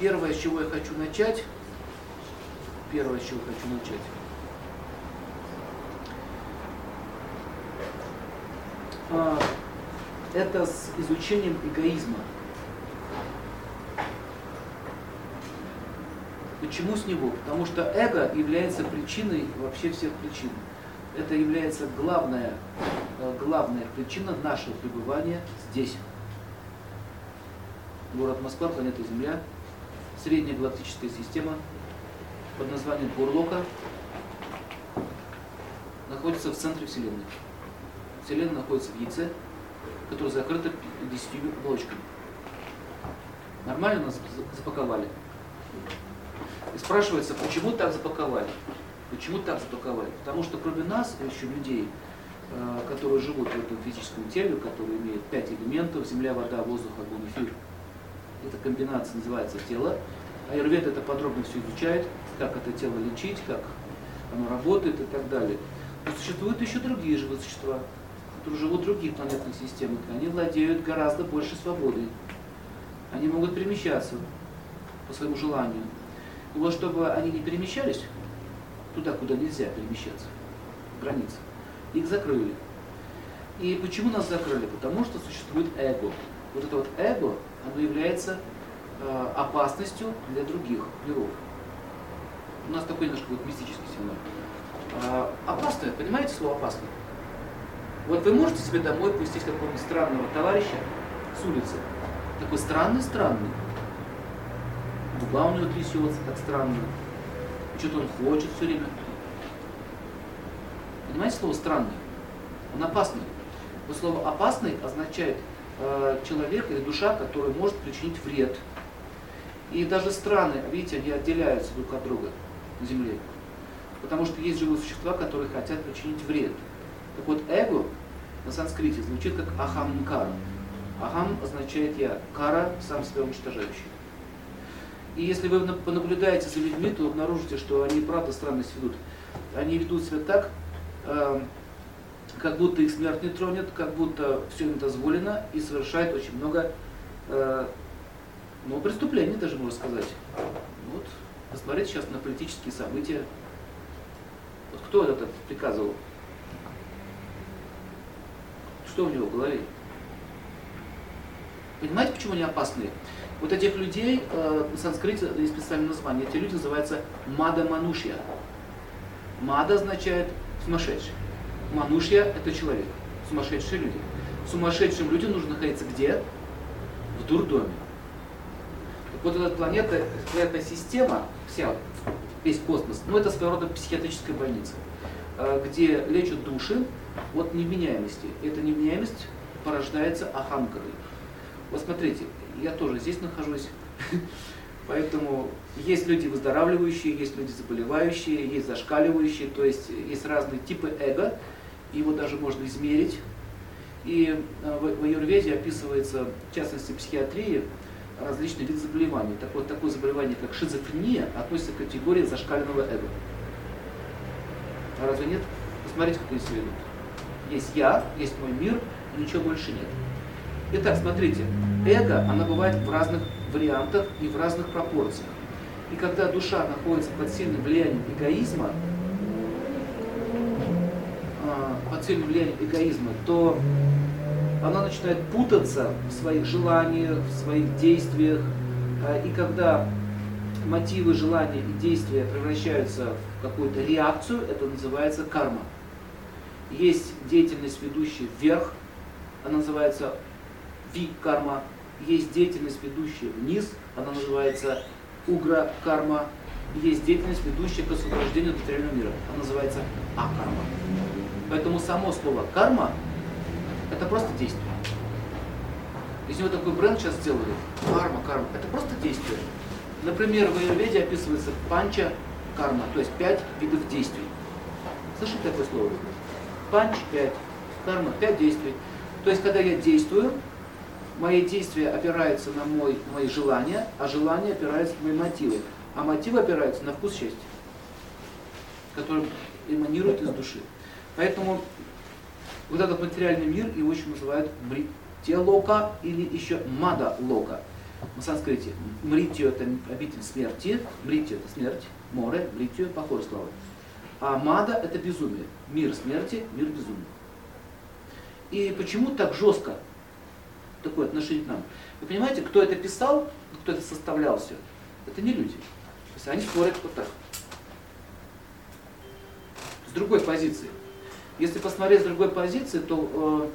первое, с чего я хочу начать, первое, с чего хочу начать, а, это с изучением эгоизма. Почему с него? Потому что эго является причиной вообще всех причин. Это является главная, э, главная причина нашего пребывания здесь. Город Москва, планета Земля, средняя галактическая система под названием Бурлока находится в центре Вселенной. Вселенная находится в яйце, которое закрыто десятью оболочками. Нормально нас запаковали? И спрашивается, почему так запаковали? Почему так запаковали? Потому что кроме нас, еще людей, э, которые живут в этом физическом теле, которые имеют пять элементов, земля, вода, воздух, огонь, эфир. Эта комбинация называется тело. Аюрвед это подробно все изучает, как это тело лечить, как оно работает и так далее. Но существуют еще другие живые существа, которые живут в других планетных системах, они владеют гораздо больше свободой. Они могут перемещаться по своему желанию. И вот чтобы они не перемещались туда, куда нельзя перемещаться, границы, их закрыли. И почему нас закрыли? Потому что существует эго. Вот это вот эго, оно является э, опасностью для других миров. У нас такой немножко вот мистический семинар. Э, опасное, понимаете слово опасное? Вот вы можете себе домой пустить какого-нибудь странного товарища с улицы. Такой странный-странный губа у него трясется, так странно. Что-то он хочет все время. Понимаете слово странный? Он опасный. Но слово опасный означает человек или душа, который может причинить вред. И даже страны, видите, они отделяются друг от друга на Земле. Потому что есть живые существа, которые хотят причинить вред. Так вот, эго на санскрите звучит как ахамкара. Ахам означает я, кара сам себя уничтожающий. И если вы понаблюдаете за людьми, то обнаружите, что они правда странность ведут. Они ведут себя так, э, как будто их смерть не тронет, как будто все им дозволено, и совершают очень много э, ну, преступлений, даже можно сказать. Вот, посмотрите сейчас на политические события. Вот кто это приказывал? Что у него в голове? Понимаете, почему они опасные? Вот этих людей э, на санскрите есть специальное название. Эти люди называются Мада Манушья. Мада означает сумасшедший. Манушья – это человек. Сумасшедшие люди. Сумасшедшим людям нужно находиться где? В дурдоме. Так вот эта планета, эта система, вся, весь космос, ну это своего рода психиатрическая больница, э, где лечат души от невменяемости. Эта невменяемость порождается аханкарой. Вот смотрите, я тоже здесь нахожусь. Поэтому есть люди выздоравливающие, есть люди заболевающие, есть зашкаливающие, то есть есть разные типы эго, его даже можно измерить. И э, в аюрведе описывается, в частности, психиатрии, различные виды заболеваний. Так вот, такое заболевание, как шизофрения, относится к категории зашкаленного эго. А разве нет? Посмотрите, как они себя ведут. Есть я, есть мой мир, и ничего больше нет. Итак, смотрите, эго, она бывает в разных вариантах и в разных пропорциях. И когда душа находится под сильным влиянием эгоизма, а, под сильным влиянием эгоизма, то она начинает путаться в своих желаниях, в своих действиях. А, и когда мотивы, желания и действия превращаются в какую-то реакцию, это называется карма. Есть деятельность, ведущая вверх, она называется ви-карма, есть деятельность, ведущая вниз, она называется угра-карма, есть деятельность, ведущая к освобождению материального мира, она называется а-карма. Поэтому само слово карма – это просто действие. Из него такой бренд сейчас сделали, карма, карма, это просто действие. Например, в Аюрведе описывается панча карма, то есть пять видов действий. Слышали такое слово? Панч – пять, карма – пять действий. То есть, когда я действую, мои действия опираются на мой, мои желания, а желания опираются на мои мотивы. А мотивы опираются на вкус счастья, который эманирует из души. Поэтому вот этот материальный мир его еще называют брителока или еще мада-лока. на санскрите. Мритью это обитель смерти, мритью это смерть, море, мритью покой славы. А мада это безумие. Мир смерти, мир безумия. И почему так жестко такое отношение к нам? Вы понимаете, кто это писал, кто это составлял все? Это не люди. То есть они спорят вот так. С другой позиции. Если посмотреть с другой позиции, то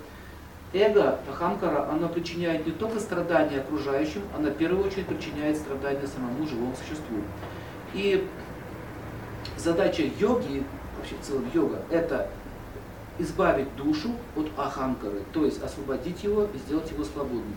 э, эго, Ахамкара, оно причиняет не только страдания окружающим, оно в первую очередь причиняет страдания самому живому существу. И задача йоги, вообще в целом йога, это избавить душу от ахамкары, то есть освободить его и сделать его свободным.